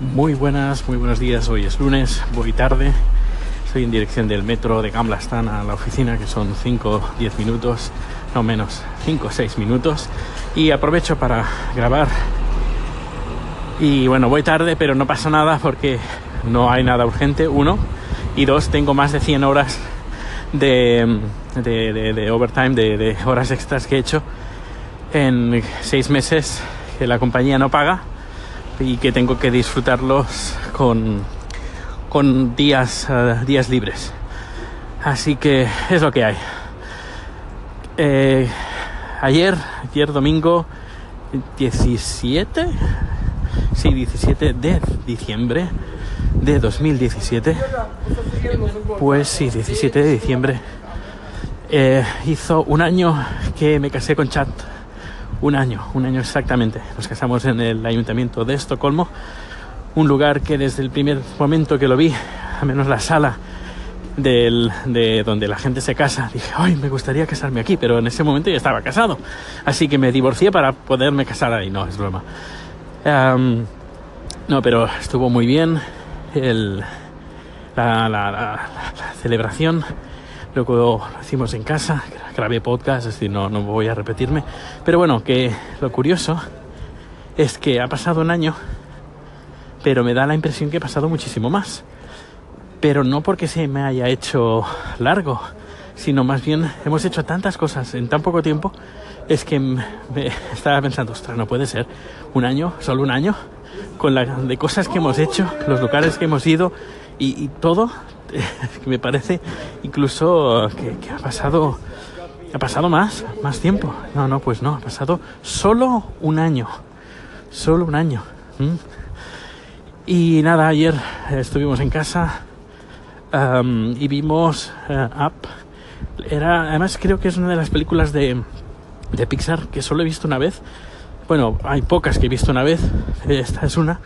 Muy buenas, muy buenos días. Hoy es lunes, voy tarde. Estoy en dirección del metro de Gamblastan a la oficina, que son 5 10 minutos, no menos, 5 o 6 minutos. Y aprovecho para grabar. Y bueno, voy tarde, pero no pasa nada porque no hay nada urgente, uno. Y dos, tengo más de 100 horas de, de, de, de overtime, de, de horas extras que he hecho en 6 meses que la compañía no paga y que tengo que disfrutarlos con, con días, uh, días libres. Así que es lo que hay. Eh, ayer, ayer domingo 17, sí, 17 de diciembre de 2017, pues sí, 17 de diciembre, eh, hizo un año que me casé con Chat un año, un año exactamente. Nos casamos en el ayuntamiento de Estocolmo, un lugar que desde el primer momento que lo vi, a menos la sala de donde la gente se casa, dije, ay, me gustaría casarme aquí, pero en ese momento ya estaba casado. Así que me divorcié para poderme casar ahí, no, es broma. No, pero estuvo muy bien el, la celebración Luego lo hicimos en casa, grabé podcast, es decir, no, no voy a repetirme. Pero bueno, que lo curioso es que ha pasado un año, pero me da la impresión que ha pasado muchísimo más. Pero no porque se me haya hecho largo, sino más bien hemos hecho tantas cosas en tan poco tiempo, es que estaba pensando, ostras, no puede ser, un año, solo un año, con la de cosas que hemos hecho, los lugares que hemos ido y todo, me parece incluso que, ha pasado ha pasado más más tiempo. No no pues no ha pasado solo un año solo un año. ¿Mm? y nada ayer estuvimos en casa y vimos uh, Up. Era además creo que es una de las películas de de Pixar que solo he visto una vez. Bueno hay pocas que he visto una vez esta es una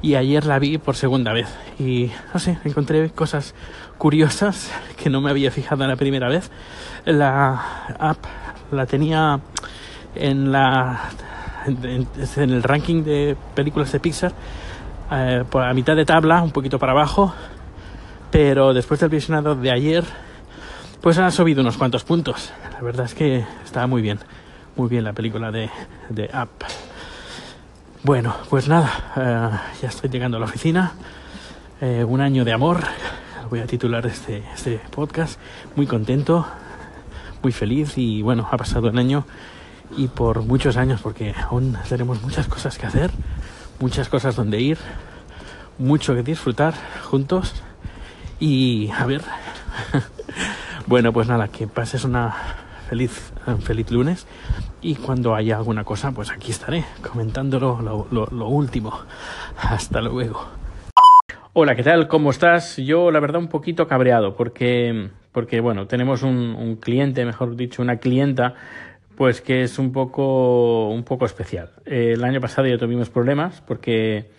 y ayer la vi por segunda vez y no sé, encontré cosas curiosas que no me había fijado en la primera vez. La app la tenía en la en, el ranking de películas de Pixar eh, por a mitad de tabla, un poquito para abajo, pero después del visionado de ayer pues ha subido unos cuantos puntos. La verdad es que estaba muy bien, muy bien la película de, de App. Bueno, pues nada, uh, ya estoy llegando a la oficina. Eh, un año de amor, voy a titular este, este podcast. Muy contento, muy feliz y bueno, ha pasado un año y por muchos años porque aún tenemos muchas cosas que hacer, muchas cosas donde ir, mucho que disfrutar juntos y a ver. bueno, pues nada, que pases una feliz, feliz lunes y cuando haya alguna cosa, pues aquí estaré comentándolo lo, último. Hasta luego. Hola, ¿qué tal? ¿Cómo estás? Yo, la verdad, un poquito cabreado porque, porque bueno, tenemos un, cliente, mejor dicho, una clienta pues que es un poco un poco especial. El año pasado ya tuvimos problemas porque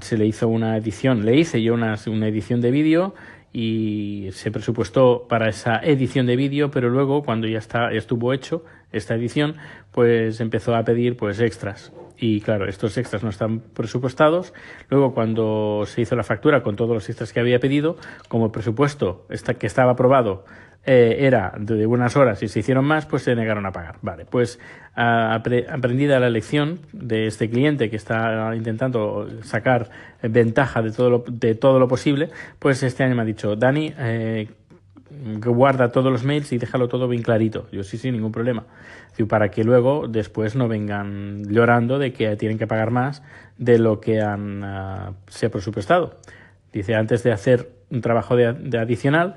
se le hizo una edición, le hice yo una, una edición de vídeo y se presupuestó para esa edición de vídeo, pero luego cuando ya está, estuvo hecho esta edición, pues empezó a pedir pues extras. Y claro, estos extras no están presupuestados. Luego cuando se hizo la factura con todos los extras que había pedido, como el presupuesto que estaba aprobado eh, era de unas horas y se hicieron más, pues se negaron a pagar. Vale, pues aprendida la lección de este cliente que está intentando sacar ventaja de todo lo, de todo lo posible, pues este año me ha dicho, Dani, eh, guarda todos los mails y déjalo todo bien clarito. Yo sí, sí, ningún problema. Para que luego, después, no vengan llorando de que tienen que pagar más de lo que han uh, se ha presupuestado. Dice, antes de hacer un trabajo de, de adicional,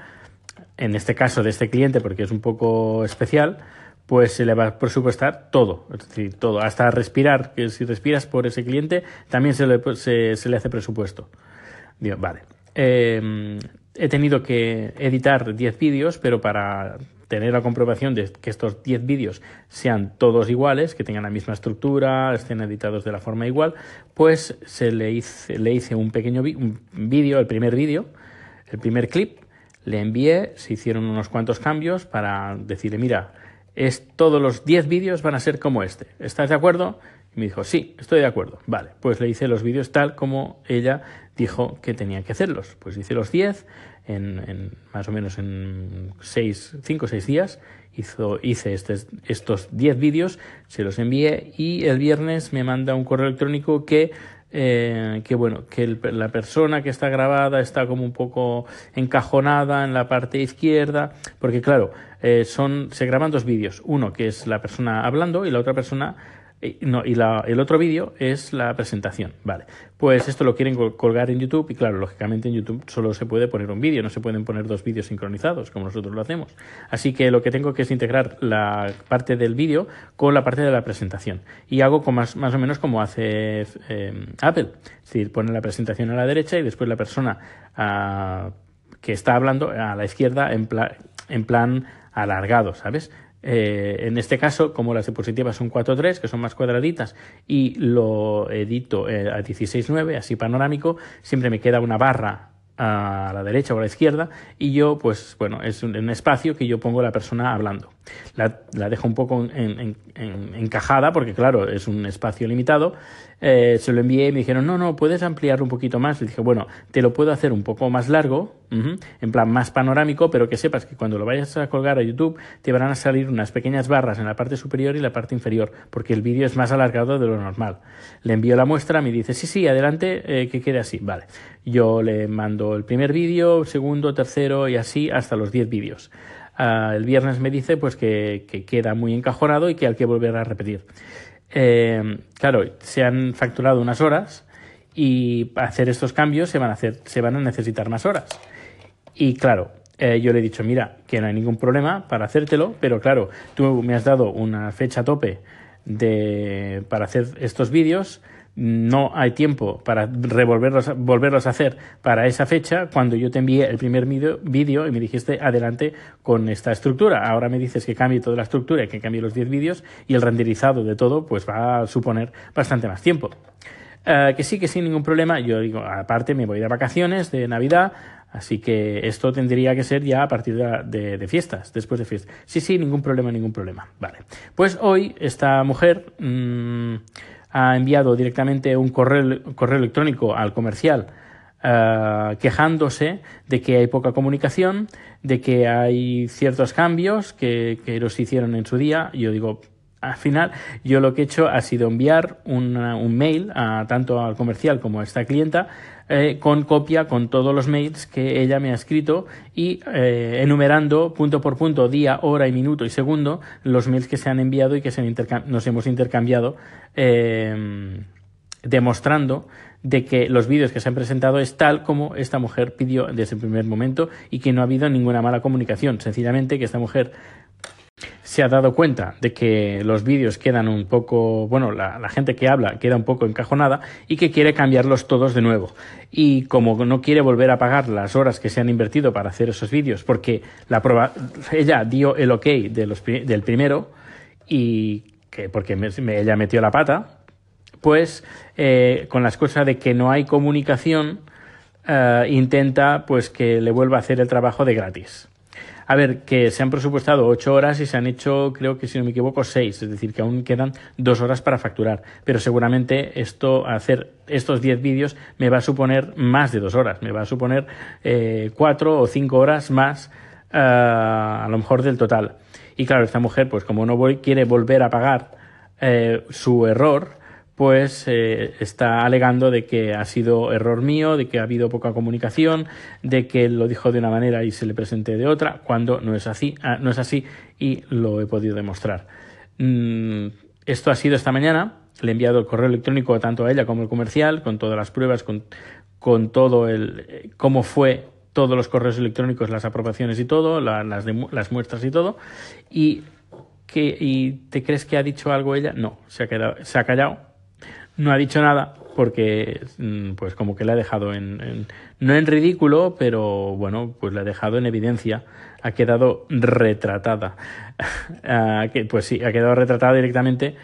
en este caso de este cliente, porque es un poco especial, pues se le va a presupuestar todo, es decir, todo, hasta respirar, que si respiras por ese cliente, también se le, se, se le hace presupuesto. Vale. Eh, he tenido que editar 10 vídeos, pero para tener la comprobación de que estos 10 vídeos sean todos iguales, que tengan la misma estructura, estén editados de la forma igual, pues se le hice, le hice un pequeño vídeo, el primer vídeo, el primer clip, le envié, se hicieron unos cuantos cambios para decirle, mira, es, todos los 10 vídeos van a ser como este. ¿Estás de acuerdo? Y me dijo, sí, estoy de acuerdo. Vale, pues le hice los vídeos tal como ella dijo que tenía que hacerlos. Pues hice los 10 en, más o menos en 5 o 6 días. Hice estos 10 vídeos, se los envié y el viernes me manda un correo electrónico que eh, que bueno, que la persona que está grabada está como un poco encajonada en la parte izquierda, porque claro, eh, son, se graban dos vídeos, uno que es la persona hablando y la otra persona no, y la, el otro vídeo es la presentación. Vale, pues esto lo quieren colgar en YouTube y claro, lógicamente en YouTube solo se puede poner un vídeo, no se pueden poner dos vídeos sincronizados como nosotros lo hacemos. Así que lo que tengo que es integrar la parte del vídeo con la parte de la presentación. Y hago con más, más o menos como hace eh, Apple. Es decir, pone la presentación a la derecha y después la persona ah, que está hablando a la izquierda en, en plan alargado, ¿sabes? Eh, en este caso, como las diapositivas son 4.3, que son más cuadraditas, y lo edito eh, a 16.9, así panorámico, siempre me queda una barra a la derecha o a la izquierda y yo pues bueno es un, espacio que yo pongo la persona hablando la, la dejo un poco en, encajada porque claro es un espacio limitado eh, se lo envié y me dijeron no no puedes ampliarlo un poquito más y dije bueno te lo puedo hacer un poco más largo en plan más panorámico, pero que sepas que cuando lo vayas a colgar a YouTube te van a salir unas pequeñas barras en la parte superior y la parte inferior, porque el vídeo es más alargado de lo normal. Le envío la muestra, me dice, sí, sí, adelante, eh, que quede así. Vale. Yo le mando el primer vídeo, segundo, tercero y así hasta los 10 vídeos. Ah, el viernes me dice pues que, queda muy encajonado y que hay que volver a repetir. Eh, claro, se han facturado unas horas y para hacer estos cambios se van a, hacer, se van a necesitar más horas. Y claro, eh, yo le he dicho, mira, que no hay ningún problema para hacértelo, pero claro, tú me has dado una fecha tope de, para hacer estos vídeos, no hay tiempo para revolverlos, volverlos a hacer para esa fecha cuando yo te envié el primer vídeo y me dijiste adelante con esta estructura. Ahora me dices que cambie toda la estructura y que cambie los 10 vídeos y el renderizado de todo pues va a suponer bastante más tiempo. Eh, que sí, que sin ningún problema. Yo digo, aparte me voy de vacaciones, de Navidad, Así que esto tendría que ser ya a partir de, fiestas, después de fiestas. Sí, sí, ningún problema, ningún problema. Vale. Pues hoy esta mujer mm, ha enviado directamente un correo, correo electrónico al comercial uh, quejándose de que hay poca comunicación, de que hay ciertos cambios que, que los hicieron en su día. Yo digo, al final yo lo que he hecho ha sido enviar un mail a, tanto al comercial como a esta clienta eh, con copia con todos los mails que ella me ha escrito y eh, enumerando punto por punto, día, hora y minuto y segundo los mails que se han enviado y que se nos hemos intercambiado eh, demostrando de que los vídeos que se han presentado es tal como esta mujer pidió desde el primer momento y que no ha habido ninguna mala comunicación. Sencillamente que esta mujer se ha dado cuenta de que los vídeos quedan un poco, bueno, la, gente que habla queda un poco encajonada y que quiere cambiarlos todos de nuevo. Y como no quiere volver a pagar las horas que se han invertido para hacer esos vídeos, porque la prueba, ella dio el ok del primero y que porque ella metió la pata, pues eh, con la excusa de que no hay comunicación, eh, intenta pues que le vuelva a hacer el trabajo de gratis. A ver, que se han presupuestado ocho horas y se han hecho, creo que si no me equivoco, seis, es decir, que aún quedan dos horas para facturar. Pero seguramente esto, hacer estos diez vídeos me va a suponer más de dos horas, me va a suponer eh, cuatro o cinco horas más eh, a lo mejor del total. Y claro, esta mujer, pues como no voy, quiere volver a pagar eh, su error, pues eh, está alegando de que ha sido error mío, de que ha habido poca comunicación, de que lo dijo de una manera y se le presenté de otra, cuando no es así, ah, no es así y lo he podido demostrar. Mm, esto ha sido esta mañana, le he enviado el correo electrónico tanto a ella como al comercial, con todas las pruebas, con, con todo el eh, cómo fue todos los correos electrónicos, las aprobaciones y todo, las, las muestras y todo, y que y te crees que ha dicho algo ella, no, se ha quedado, se ha callado no ha dicho nada porque mm, pues como que le ha dejado en, no en ridículo pero bueno pues le ha dejado en evidencia ha quedado retratada ah, pues sí ha quedado retratada directamente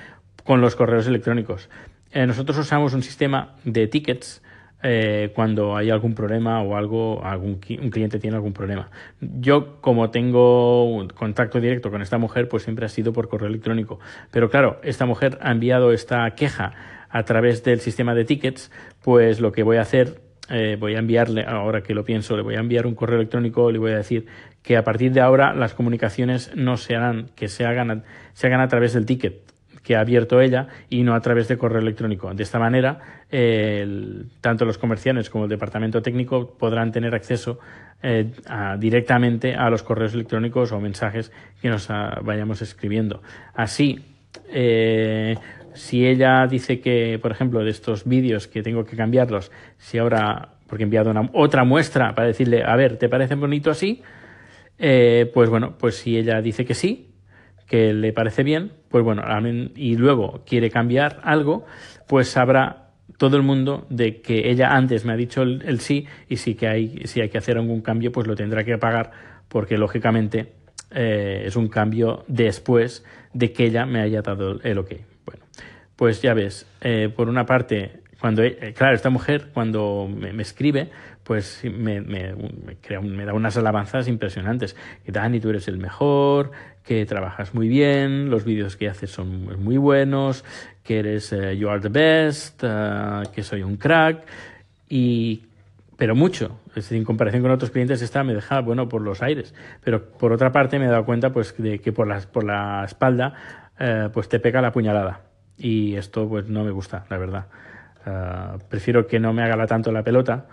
con los correos electrónicos eh, nosotros usamos un sistema de tickets eh, cuando hay algún problema o algo, algún un cliente tiene algún problema. Yo, como tengo contacto directo con esta mujer, pues siempre ha sido por correo electrónico. Pero claro, esta mujer ha enviado esta queja a través del sistema de tickets, pues lo que voy a hacer eh, voy a enviarle, ahora que lo pienso, le voy a enviar un correo electrónico, le voy a decir que a partir de ahora las comunicaciones no se harán, que se hagan, se hagan a través del ticket que ha abierto ella y no a través de correo electrónico. De esta manera, tanto los comerciantes como el departamento técnico podrán tener acceso eh, directamente a los correos electrónicos o mensajes que nos ah, vayamos escribiendo. Así, eh, si ella dice que, por ejemplo, de estos vídeos que tengo que cambiarlos, si ahora, porque he enviado una, otra muestra para decirle, a ver, ¿te parece bonito así? Eh, pues bueno, pues si ella dice que sí, que le parece bien, pues bueno, y luego quiere cambiar algo, pues sabrá todo el mundo de que ella antes me ha dicho el, sí y si, que hay, si hay que hacer algún cambio, pues lo tendrá que pagar porque lógicamente eh, es un cambio después de que ella me haya dado el ok. Pues ya ves, eh, por una parte, cuando, eh, claro, esta mujer cuando me, escribe, pues me, me, me, da unas alabanzas impresionantes. Que Dani, tú eres el mejor, que trabajas muy bien, los vídeos que haces son muy buenos, que eres eh, you are the best, que soy un crack, y pero mucho. En comparación con otros clientes, esta me deja, bueno, por los aires. Pero por otra parte me he dado cuenta pues de que por la, por la espalda pues te pega la puñalada y esto pues no me gusta, la verdad. Ah, prefiero que no me haga tanto la pelota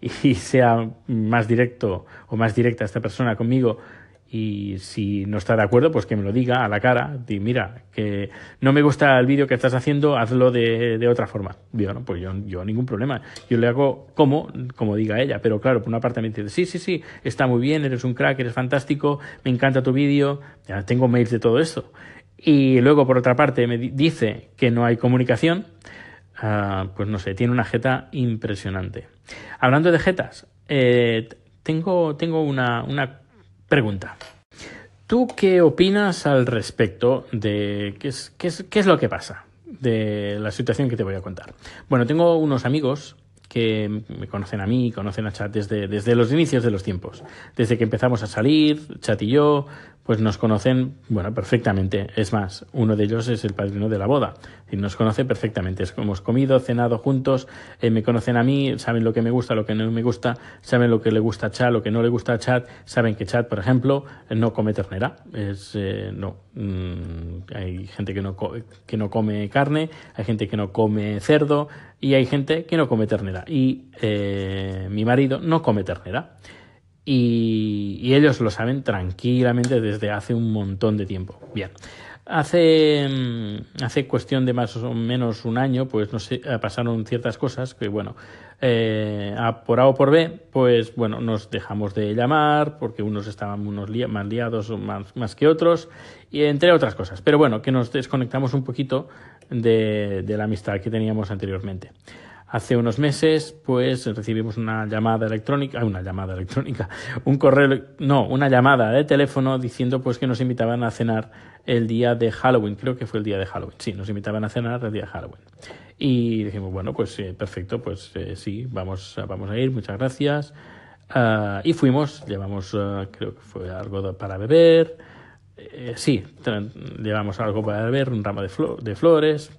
y sea más directo o más directa esta persona conmigo y si no está de acuerdo, pues que me lo diga a la cara, di, mira, que no me gusta el vídeo que estás haciendo, hazlo de, de otra forma. Digo, no, pues yo, yo ningún problema, yo le hago como, como diga ella, pero claro, por una parte me dice, sí, sí, sí, está muy bien, eres un crack, eres fantástico, me encanta tu vídeo, ya tengo mails de todo esto y luego por otra parte me dice que no hay comunicación, ah, pues no sé, tiene una jeta impresionante. Hablando de jetas, eh, tengo, tengo una, una pregunta. ¿Tú qué opinas al respecto de qué es, qué es, qué es lo que pasa de la situación que te voy a contar? Bueno, tengo unos amigos que me conocen a mí, conocen a Chat desde, desde los inicios de los tiempos. Desde que empezamos a salir, Chat y yo, pues nos conocen, bueno, perfectamente. Es más, uno de ellos es el padrino de la boda. Y nos conoce perfectamente. Hemos comido, cenado juntos, eh, me conocen a mí, saben lo que me gusta, lo que no me gusta, saben lo que le gusta a Chat, lo que no le gusta a Chat, saben que Chat, por ejemplo, no come ternera. Es, eh, no. Mm, hay gente que no, que no come carne, hay gente que no come cerdo y hay gente que no come ternera. Y eh, mi marido no come ternera y, ellos lo saben tranquilamente desde hace un montón de tiempo. Bien, hace, mm, hace cuestión de más o menos un año, pues no sé, eh, pasaron ciertas cosas que, bueno, eh, por A o por B, pues bueno, nos dejamos de llamar porque unos estaban unos más liados más, más que otros, y entre otras cosas. Pero bueno, que nos desconectamos un poquito de la amistad que teníamos anteriormente. Hace unos meses, pues recibimos una llamada electrónica, una llamada electrónica, un correo, no, una llamada de teléfono diciendo pues que nos invitaban a cenar el día de Halloween, creo que fue el día de Halloween, sí, nos invitaban a cenar el día de Halloween. Y dijimos, bueno, pues eh, perfecto, pues eh, sí, vamos, vamos a ir, muchas gracias. Ah, y fuimos, llevamos, ah, creo que fue algo para beber, eh, sí, llevamos algo para beber, un ramo de, de flores,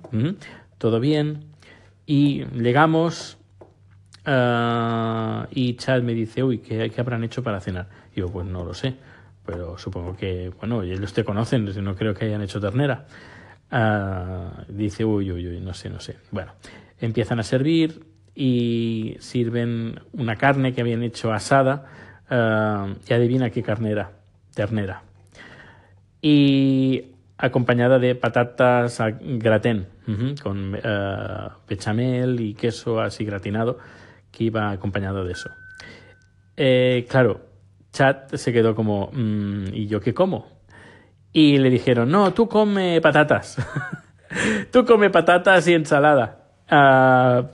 todo bien. Y llegamos uh, y Chad me dice, uy, ¿qué, ¿qué, habrán hecho para cenar? Y yo, pues no lo sé, pero supongo que, bueno, ellos te conocen, no creo que hayan hecho ternera. Uh, dice, uy, uy, uy, no sé, no sé. Bueno, empiezan a servir y sirven una carne que habían hecho asada uh, y adivina qué carne era, ternera. Y acompañada de patatas a gratén, con uh, bechamel y queso así gratinado, que iba acompañado de eso. Eh, claro, Chat se quedó como, mm, ¿y yo qué como? Y le dijeron, no, tú come patatas. tú come patatas y ensalada. Uh,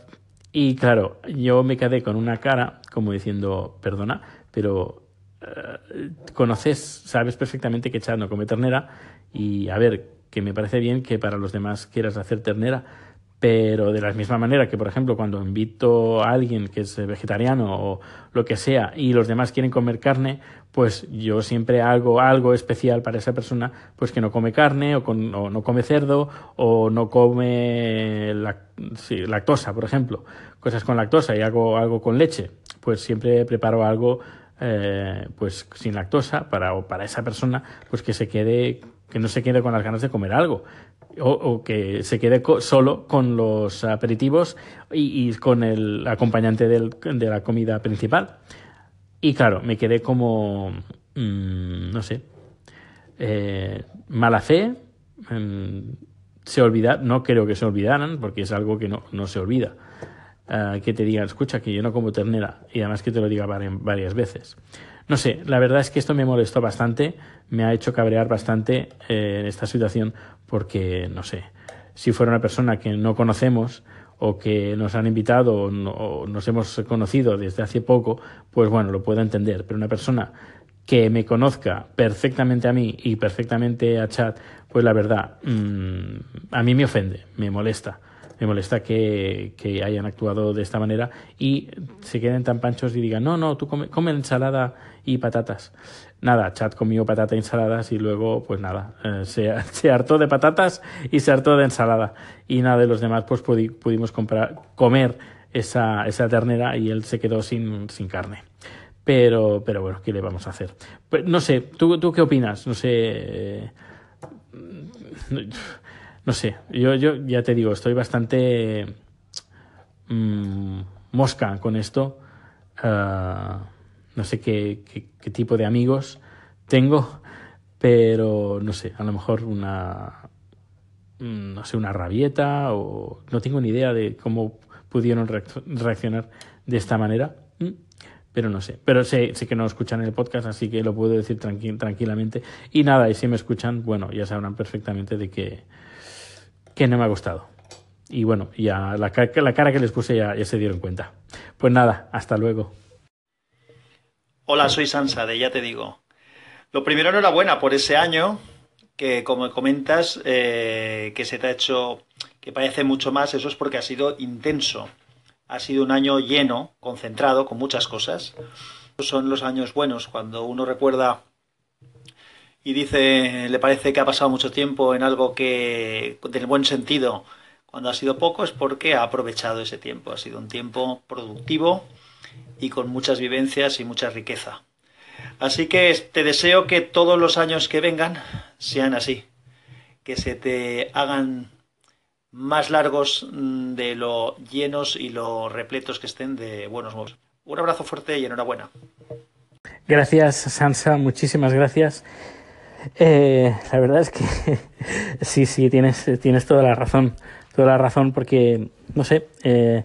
y claro, yo me quedé con una cara como diciendo, perdona, pero uh, conoces, sabes perfectamente que Chad no come ternera y a ver, que me parece bien que para los demás quieras hacer ternera, Pero de la misma manera que, por ejemplo, cuando invito a alguien que es vegetariano o lo que sea y los demás quieren comer carne, pues yo siempre hago algo especial para esa persona, pues que no come carne o, no come cerdo o no come lactosa, por ejemplo, cosas con lactosa y hago algo con leche, pues siempre preparo algo eh, pues sin lactosa para, para esa persona, pues que se quede, que no se quede con las ganas de comer algo o, que se quede solo con los aperitivos y, con el acompañante de la comida principal. Y claro, me quedé como, mm, no sé, eh, mala fe. Mm, se olvida, no creo que se olvidaran, porque es algo que no, no se olvida. Que te digan, escucha, que yo no como ternera, y además que te lo diga varias veces. No sé, la verdad es que esto me molestó bastante, me ha hecho cabrear bastante eh, en esta situación, porque, no sé, si fuera una persona que no conocemos o que nos han invitado o, nos hemos conocido desde hace poco, pues bueno, lo puedo entender. Pero una persona que me conozca perfectamente a mí y perfectamente a Chad, pues la verdad, mm, a mí me ofende, me molesta me molesta que, hayan actuado de esta manera y se queden tan panchos y digan, no, no, tú come, come ensalada y patatas. Nada, Chat comió patata y ensaladas y luego, pues nada, eh, se, se, hartó de patatas y se hartó de ensalada. Y nada de los demás, pues pudimos comprar, comer esa, esa ternera y él se quedó sin, sin carne. Pero, pero bueno, ¿qué le vamos a hacer? Pues, no sé, ¿tú, ¿tú qué opinas? No sé. Eh, no sé, yo, yo ya te digo, estoy bastante mm, mosca con esto. Ah, no sé qué, qué, tipo de amigos tengo, pero no sé, a lo mejor una, mm, no sé, una rabieta o no tengo ni idea de cómo pudieron reaccionar de esta manera, mm, pero no sé. Pero sé, sé que no escuchan el podcast, así que lo puedo decir tranquilamente. Y nada, y si me escuchan, bueno, ya sabrán perfectamente de que que no me ha gustado. Y bueno, ya la, la cara que les puse ya, se dieron cuenta. Pues nada, hasta luego. Hola, soy Sansa de Ya Te Digo. Lo primero, enhorabuena por ese año que, como comentas, eh, que se te ha hecho, que parece mucho más, eso es porque ha sido intenso. Ha sido un año lleno, concentrado, con muchas cosas. Son los años buenos, cuando uno recuerda y dice, le parece que ha pasado mucho tiempo en algo que, del buen sentido, cuando ha sido poco, es porque ha aprovechado ese tiempo. Ha sido un tiempo productivo y con muchas vivencias y mucha riqueza. Así que te deseo que todos los años que vengan sean así, que se te hagan más largos mm, de lo llenos y lo repletos que estén de buenos modos. Un abrazo fuerte y enhorabuena. Gracias, Sansa, muchísimas gracias. Eh, la verdad es que sí, sí, tienes, tienes toda la razón. Toda la razón porque, no sé, eh,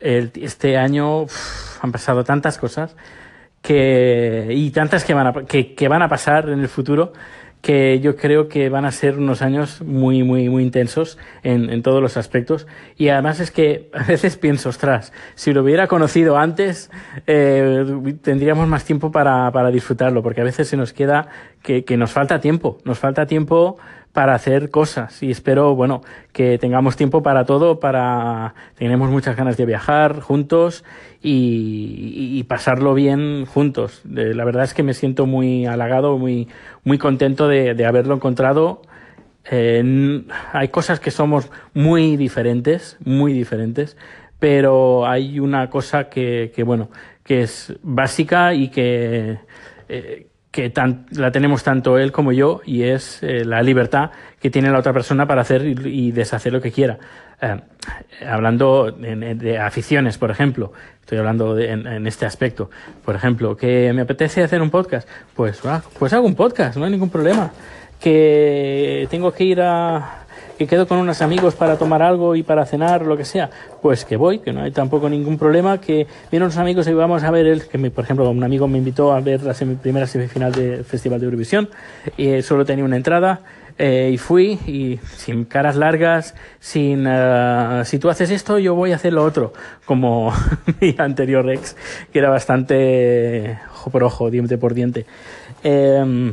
este año han pasado tantas cosas que, y tantas que van, a, que, que van a pasar en el futuro que yo creo que van a ser unos años muy, muy, muy intensos en, en, todos los aspectos. Y además es que a veces pienso, ostras, si lo hubiera conocido antes, eh, tendríamos más tiempo para, para disfrutarlo, porque a veces se nos queda que, que nos falta tiempo, nos falta tiempo para hacer cosas y espero, bueno, que tengamos tiempo para todo, para tenemos muchas ganas de viajar juntos y, pasarlo bien juntos. la verdad es que me siento muy halagado, muy, muy contento de, haberlo encontrado. hay cosas que somos muy diferentes, muy diferentes, pero hay una cosa que, que bueno, que es básica y que, eh, que la tenemos tanto él como yo y es eh, la libertad que tiene la otra persona para hacer y, deshacer lo que quiera. Eh, hablando de, aficiones, por ejemplo, estoy hablando en, este aspecto. Por ejemplo, que me apetece hacer un podcast, pues, pues hago un podcast, no hay ningún problema. Que tengo que ir a, que quedo con unos amigos para tomar algo y para cenar, lo que sea, pues que voy, que no hay tampoco ningún problema, que vienen unos amigos y vamos a ver, el, que por ejemplo, un amigo me invitó a ver la primera semifinal del Festival de Eurovisión, y solo tenía una entrada, eh, y fui y sin caras largas, sin uh, si tú haces esto, yo voy a hacer lo otro, como mi anterior ex, que era bastante ojo por ojo, diente por diente. Eh,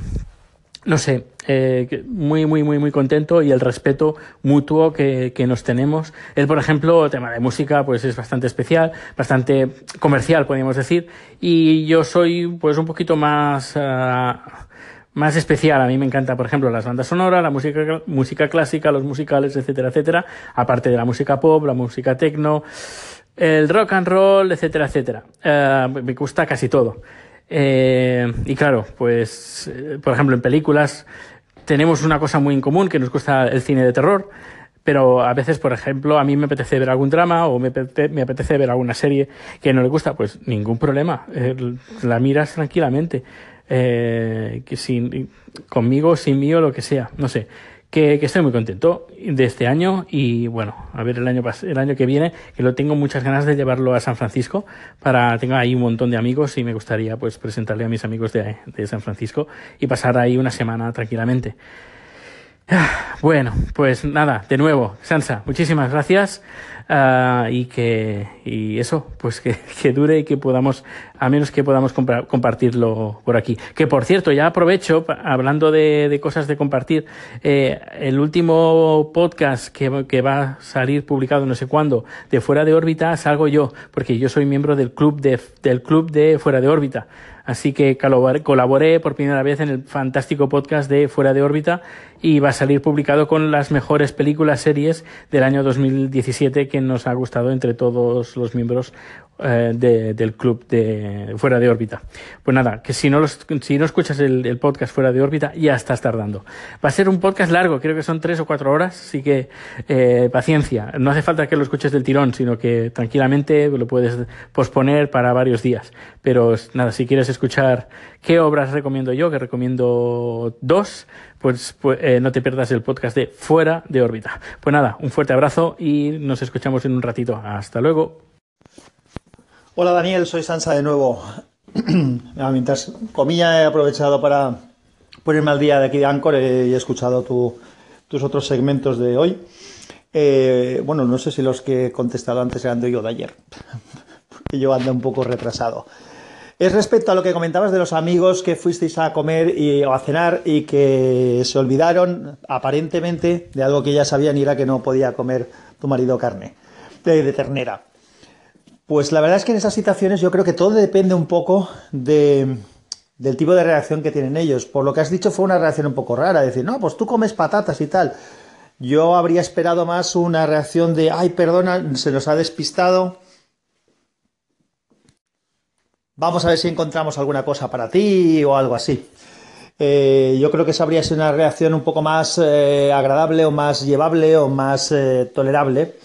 no sé, eh, muy, muy, muy, muy contento y el respeto mutuo que, que, nos tenemos. Él, por ejemplo, tema de música, pues es bastante especial, bastante comercial, podríamos decir, y yo soy, pues, un poquito más, uh, más especial. A mí me encanta, por ejemplo, las bandas sonoras, la música, música clásica, los musicales, etcétera, etcétera, aparte de la música pop, la música techno, el rock and roll, etcétera, etcétera. Uh, me gusta casi todo. Eh, y claro, pues, eh, por ejemplo, en películas tenemos una cosa muy en común que nos gusta el cine de terror, pero a veces, por ejemplo, a mí me apetece ver algún drama o me apetece, me apetece ver alguna serie que no le gusta, pues ningún problema, eh, la miras tranquilamente, eh, que sin, conmigo, sin mí o lo que sea, no sé que, que, estoy muy contento de este año y bueno, a ver el año, el año que viene, que lo tengo muchas ganas de llevarlo a San Francisco para, tengo ahí un montón de amigos y me gustaría pues presentarle a mis amigos de, de San Francisco y pasar ahí una semana tranquilamente. Bueno, pues nada, de nuevo, Sansa, muchísimas gracias uh, y que y eso, pues que, que, dure y que podamos, a menos que podamos compartirlo por aquí. Que por cierto, ya aprovecho, hablando de, de cosas de compartir, eh, el último podcast que, que, va a salir publicado no sé cuándo, de Fuera de órbita, salgo yo, porque yo soy miembro del club de, del club de Fuera de órbita. Así que colaboré por primera vez en el fantástico podcast de Fuera de órbita y va a salir publicado con las mejores películas, series del año 2017 que nos ha gustado entre todos los miembros eh, de, del club de fuera de órbita. Pues nada, que si no, los, si no escuchas el, podcast fuera de órbita, ya estás tardando. Va a ser un podcast largo, creo que son tres o cuatro horas, así que eh, paciencia. No hace falta que lo escuches del tirón, sino que tranquilamente lo puedes posponer para varios días. Pero nada, si quieres escuchar qué obras recomiendo yo, que recomiendo dos, pues, pues eh, no te pierdas el podcast de Fuera de órbita. Pues nada, un fuerte abrazo y nos escuchamos en un ratito. Hasta luego. Hola Daniel, soy Sansa de nuevo. Mientras comía he aprovechado para ponerme al día de aquí de Anchor y he escuchado tu, tus otros segmentos de hoy. Eh, bueno, no sé si los que he contestado antes eran de hoy o de ayer, porque yo ando un poco retrasado. Es respecto a lo que comentabas de los amigos que fuisteis a comer y, o a cenar y que se olvidaron aparentemente de algo que ya sabían y era que no podía comer tu marido carne de ternera. Pues la verdad es que en esas situaciones yo creo que todo depende un poco de, del tipo de reacción que tienen ellos. Por lo que has dicho fue una reacción un poco rara, decir, no, pues tú comes patatas y tal. Yo habría esperado más una reacción de, ay, perdona, se nos ha despistado. Vamos a ver si encontramos alguna cosa para ti o algo así. Eh, yo creo que esa habría sido una reacción un poco más eh, agradable o más llevable o más eh, tolerable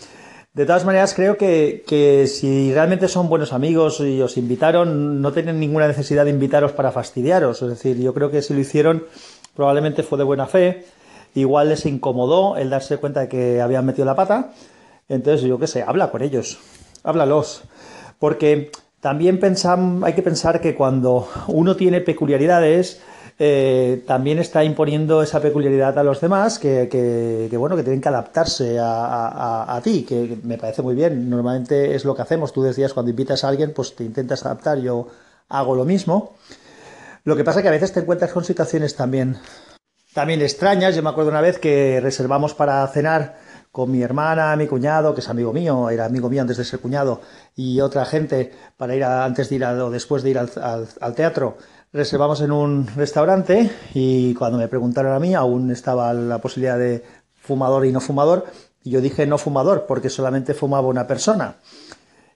de todas maneras, creo que, que, si realmente son buenos amigos y os invitaron, no tienen ninguna necesidad de invitaros para fastidiaros. Es decir, yo creo que si lo hicieron, probablemente fue de buena fe. Igual les incomodó el darse cuenta de que habían metido la pata. Entonces, yo qué sé, habla con ellos. Háblalos. Porque también hay que pensar que cuando uno tiene peculiaridades, eh, también está imponiendo esa peculiaridad a los demás que, bueno que tienen que adaptarse a, ti que me parece muy bien. Normalmente es lo que hacemos. Tú decías cuando invitas a alguien pues te intentas adaptar. Yo hago lo mismo. Lo que pasa es que a veces te encuentras con situaciones también también extrañas. Yo me acuerdo una vez que reservamos para cenar con mi hermana, mi cuñado, que es amigo mío, era amigo mío antes de ser cuñado, y otra gente para ir a, antes de ir a, o después de ir al teatro reservamos en un restaurante y cuando me preguntaron a mí aún estaba la posibilidad de fumador y no fumador y yo dije no fumador porque solamente fumaba una persona.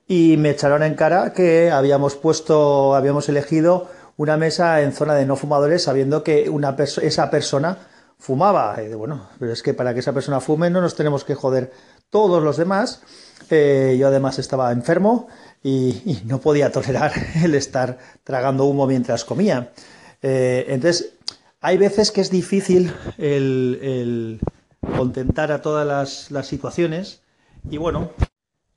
Y me echaron en cara que habíamos puesto habíamos elegido una mesa en zona de no fumadores sabiendo que una esa persona fumaba y bueno pero es que para que esa persona fume no nos tenemos que joder todos los demás eh, yo además estaba enfermo y, no podía tolerar el estar tragando humo mientras comía. Eh, entonces, hay veces que es difícil el, contentar a todas las, situaciones y bueno,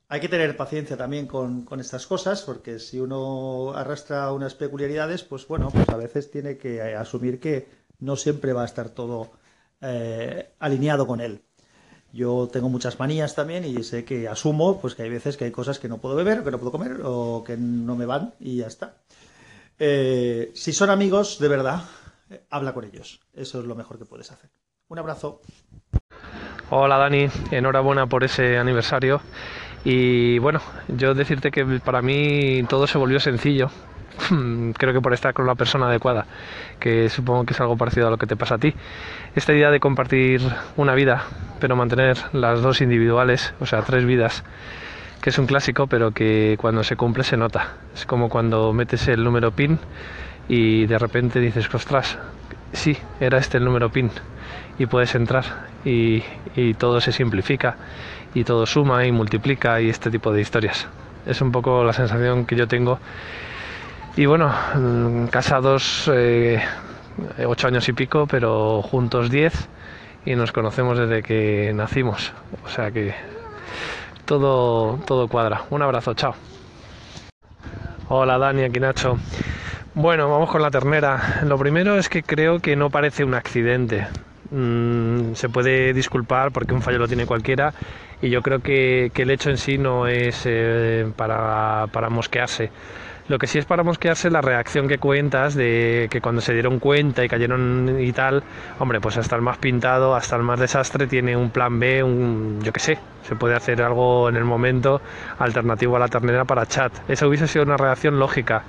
hay que tener paciencia también con, con, estas cosas porque si uno arrastra unas peculiaridades, pues bueno, pues a veces tiene que asumir que no siempre va a estar todo eh, alineado con él. Yo tengo muchas manías también y sé que asumo pues que hay veces que hay cosas que no puedo beber, que no puedo comer o que no me van y ya está. Eh, si son amigos de verdad, eh, habla con ellos. Eso es lo mejor que puedes hacer. Un abrazo. Hola Dani, enhorabuena por ese aniversario. Y bueno, yo decirte que para mí todo se volvió sencillo. Creo que por estar con la persona adecuada, que supongo que es algo parecido a lo que te pasa a ti. Esta idea de compartir una vida, pero mantener las dos individuales, o sea, tres vidas, que es un clásico, pero que cuando se cumple se nota. Es como cuando metes el número PIN y de repente dices, ostras, sí, era este el número PIN y puedes entrar y, todo se simplifica y todo suma y multiplica y este tipo de historias. Es un poco la sensación que yo tengo. Y bueno, mm, casados eh, ocho años y pico, pero juntos diez y nos conocemos desde que nacimos. O sea que todo, todo cuadra. Un abrazo, chao. Hola Dani, aquí Nacho. Bueno, vamos con la ternera. Lo primero es que creo que no parece un accidente. Mm, se puede disculpar porque un fallo lo tiene cualquiera y yo creo que, el hecho en sí no es eh, para, para mosquearse. Lo que sí es para mosquearse la reacción que cuentas de que cuando se dieron cuenta y cayeron y tal, hombre, pues hasta el más pintado, hasta el más desastre tiene un plan B, un yo qué sé, se puede hacer algo en el momento alternativo a la ternera para chat. Esa hubiese sido una reacción lógica.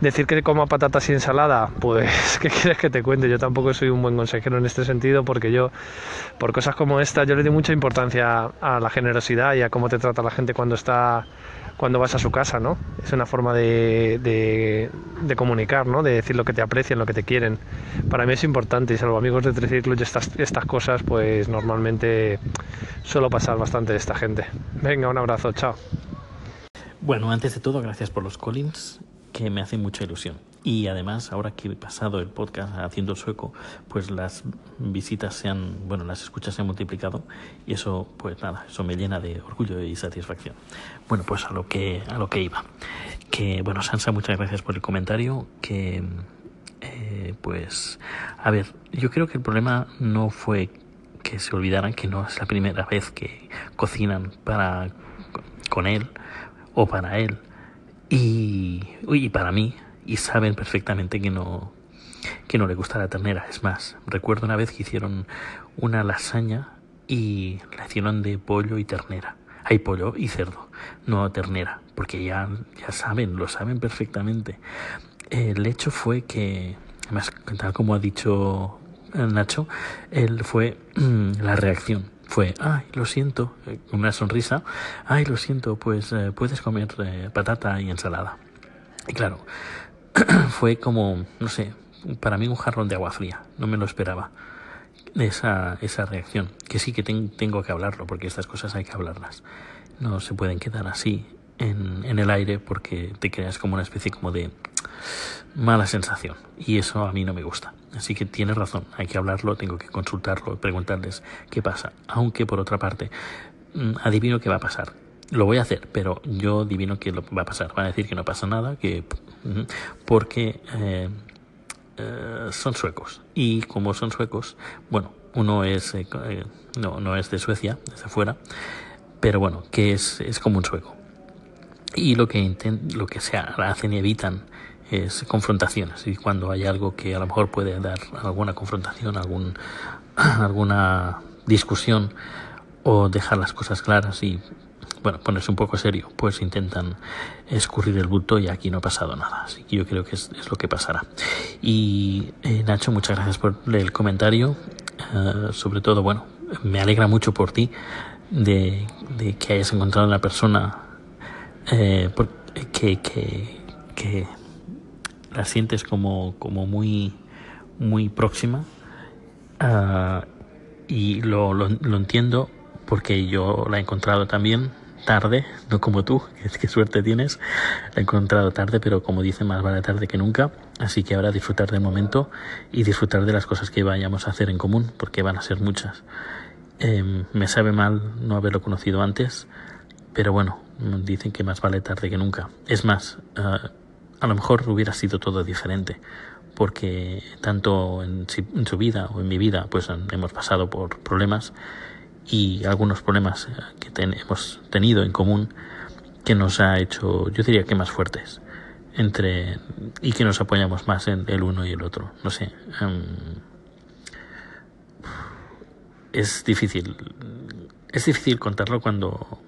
Decir que coma patatas y ensalada, pues, ¿qué quieres que te cuente? Yo tampoco soy un buen consejero en este sentido porque yo, por cosas como esta, yo le doy mucha importancia a la generosidad y a cómo te trata la gente cuando está cuando vas a su casa, ¿no? Es una forma de, de, comunicar, ¿no? De decir lo que te aprecian, lo que te quieren. Para mí es importante y salvo amigos de Triciclos y estas, estas cosas, pues normalmente suelo pasar bastante de esta gente. Venga, un abrazo, chao. Bueno, antes de todo, gracias por los Collins que me hace mucha ilusión. Y además, ahora que he pasado el podcast haciendo sueco, pues las visitas se han, bueno, las escuchas se han multiplicado y eso, pues nada, eso me llena de orgullo y satisfacción. Bueno, pues a lo que, a lo que iba. Que, bueno, Sansa, muchas gracias por el comentario. Que, eh, pues, a ver, yo creo que el problema no fue que se olvidaran que no es la primera vez que cocinan para con él o para él y, y para mí, y saben perfectamente que no, que no le gusta la ternera. Es más, recuerdo una vez que hicieron una lasaña y la hicieron de pollo y ternera. Hay pollo y cerdo, no ternera, porque ya, ya saben, lo saben perfectamente. El hecho fue que, además, tal como ha dicho Nacho, él fue la reacción fue, ay, lo siento, con eh, una sonrisa, ay, lo siento, pues eh, puedes comer eh, patata y ensalada. Y claro, fue como, no sé, para mí un jarrón de agua fría, no me lo esperaba. Esa, esa reacción, que sí que tengo que hablarlo, porque estas cosas hay que hablarlas. No se pueden quedar así en, en el aire porque te creas como una especie como de mala sensación y eso a mí no me gusta. Así que tienes razón, hay que hablarlo, tengo que consultarlo, preguntarles qué pasa. Aunque por otra parte, mm, adivino qué va a pasar. Lo voy a hacer, pero yo adivino que lo va a pasar. Van a decir que no pasa nada, que porque eh, eh, son suecos y como son suecos, bueno, uno es eh, no no es de Suecia, es de afuera, pero bueno, que es es como un sueco. Y lo que lo que se hacen y evitan es confrontaciones y cuando hay algo que a lo mejor puede dar alguna confrontación, algún, alguna discusión o dejar las cosas claras y bueno, ponerse un poco serio, pues intentan escurrir el bulto y aquí no ha pasado nada. Así que yo creo que es, lo que pasará. Y eh, Nacho, muchas gracias por el comentario. Eh, sobre todo, bueno, me alegra mucho por ti de, que hayas encontrado una persona eh, que, que, que la sientes como, como muy, muy próxima uh, y lo, lo, lo, entiendo porque yo la he encontrado también tarde, no como tú, que suerte tienes, la he encontrado tarde, pero como dice, más vale tarde que nunca, así que ahora disfrutar del momento y disfrutar de las cosas que vayamos a hacer en común, porque van a ser muchas. Eh, me sabe mal no haberlo conocido antes, pero bueno, dicen que más vale tarde que nunca. Es más, uh, a lo mejor hubiera sido todo diferente, porque tanto en, su vida o en mi vida, pues hemos pasado por problemas y algunos problemas eh, que hemos tenido en común que nos ha hecho, yo diría que más fuertes. entre y que nos apoyamos más en el uno y el otro. No sé. Em, es difícil. Es difícil contarlo cuando,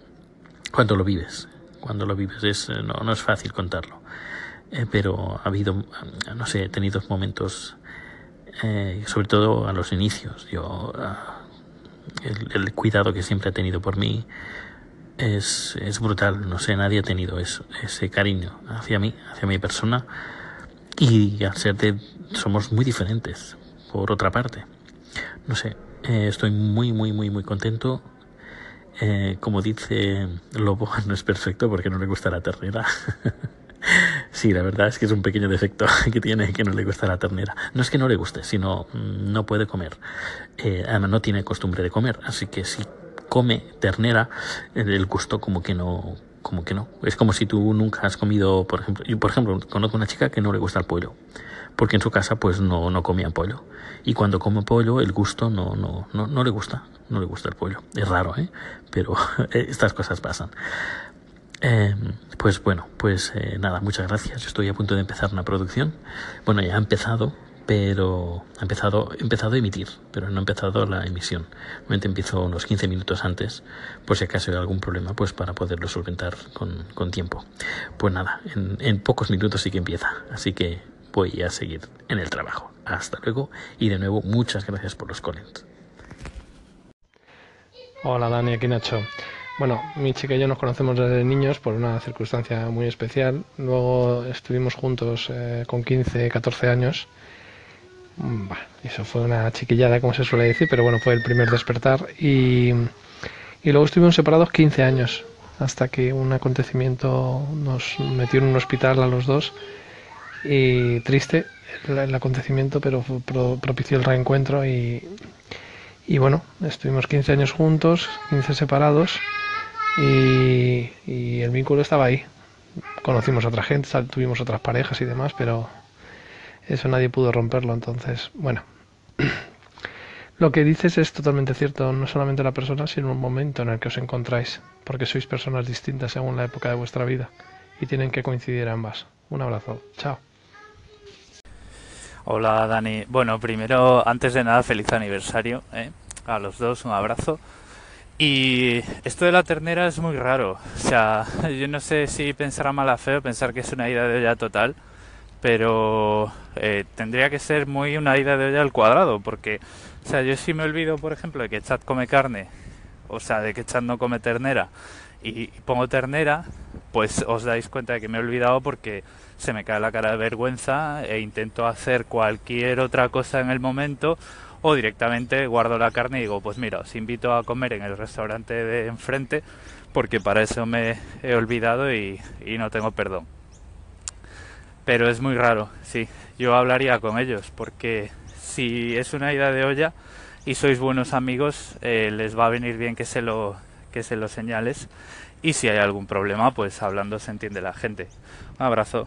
cuando lo vives. Cuando lo vives es, no, no es fácil contarlo. Eh, pero ha habido, no sé, he tenido momentos, eh, sobre todo a los inicios. Yo, ah, el, el, cuidado que siempre ha tenido por mí es, es brutal. No sé, nadie ha tenido eso, ese cariño hacia mí, hacia mi persona. Y al ser de, somos muy diferentes, por otra parte. No sé, eh, estoy muy, muy, muy, muy contento. Eh, como dice Lobo, no es perfecto porque no le gusta la ternera. sí, la verdad es que es un pequeño defecto que tiene que no le gusta la ternera. No es que no le guste, sino mm, no puede comer. Eh, además, no tiene costumbre de comer, así que si come ternera, el gusto como que no, como que no. Es como si tú nunca has comido, por ejemplo, yo por ejemplo conozco una chica que no le gusta el pollo porque en su casa pues no, no comían pollo. Y cuando come pollo el gusto no, no, no, no le gusta, no le gusta el pollo. Es raro, ¿eh? Pero estas cosas pasan. Eh, pues bueno, pues eh, nada, muchas gracias. Estoy a punto de empezar una producción. Bueno, ya ha empezado, pero ha empezado, he empezado a emitir, pero no ha empezado la emisión. Normalmente empiezo unos 15 minutos antes, por si acaso hay algún problema, pues para poderlo solventar con, con tiempo. Pues nada, en, en pocos minutos sí que empieza. Así que voy a seguir en el trabajo. Hasta luego y de nuevo muchas gracias por los comments. Hola Dani, aquí Nacho. Bueno, mi chica y yo nos conocemos desde niños por una circunstancia muy especial. Luego estuvimos juntos eh, con 15, 14 años. Bah, eso fue una chiquillada, como se suele decir, pero bueno, fue el primer despertar. Y, y luego estuvimos separados 15 años, hasta que un acontecimiento nos metió en un hospital a los dos y triste el, acontecimiento, pero pro, propició el reencuentro y, y, bueno, estuvimos 15 años juntos, 15 separados y, y, el vínculo estaba ahí. Conocimos a otra gente, tuvimos otras parejas y demás, pero eso nadie pudo romperlo, entonces, bueno. Lo que dices es totalmente cierto, no solamente la persona, sino el momento en el que os encontráis, porque sois personas distintas según la época de vuestra vida y tienen que coincidir ambas. Un abrazo, chao. Hola Dani. Bueno, primero, antes de nada, feliz aniversario ¿eh? a los dos, un abrazo. Y esto de la ternera es muy raro. O sea, yo no sé si pensará mala fe o pensar que es una ida de olla total, pero eh, tendría que ser muy una ida de olla al cuadrado, porque, o sea, yo sí me olvido, por ejemplo, de que Chat come carne, o sea, de que Chat no come ternera, y pongo ternera, pues os dais cuenta de que me he olvidado porque se me cae la cara de vergüenza e intento hacer cualquier otra cosa en el momento o directamente guardo la carne y digo, pues mira, os invito a comer en el restaurante de enfrente porque para eso me he olvidado y, no tengo perdón. Pero es muy raro, sí. Yo hablaría con ellos porque si es una ida de olla y sois buenos amigos, eh, les va a venir bien que se lo que se lo señales y si hay algún problema, pues hablando se entiende la gente. Un abrazo.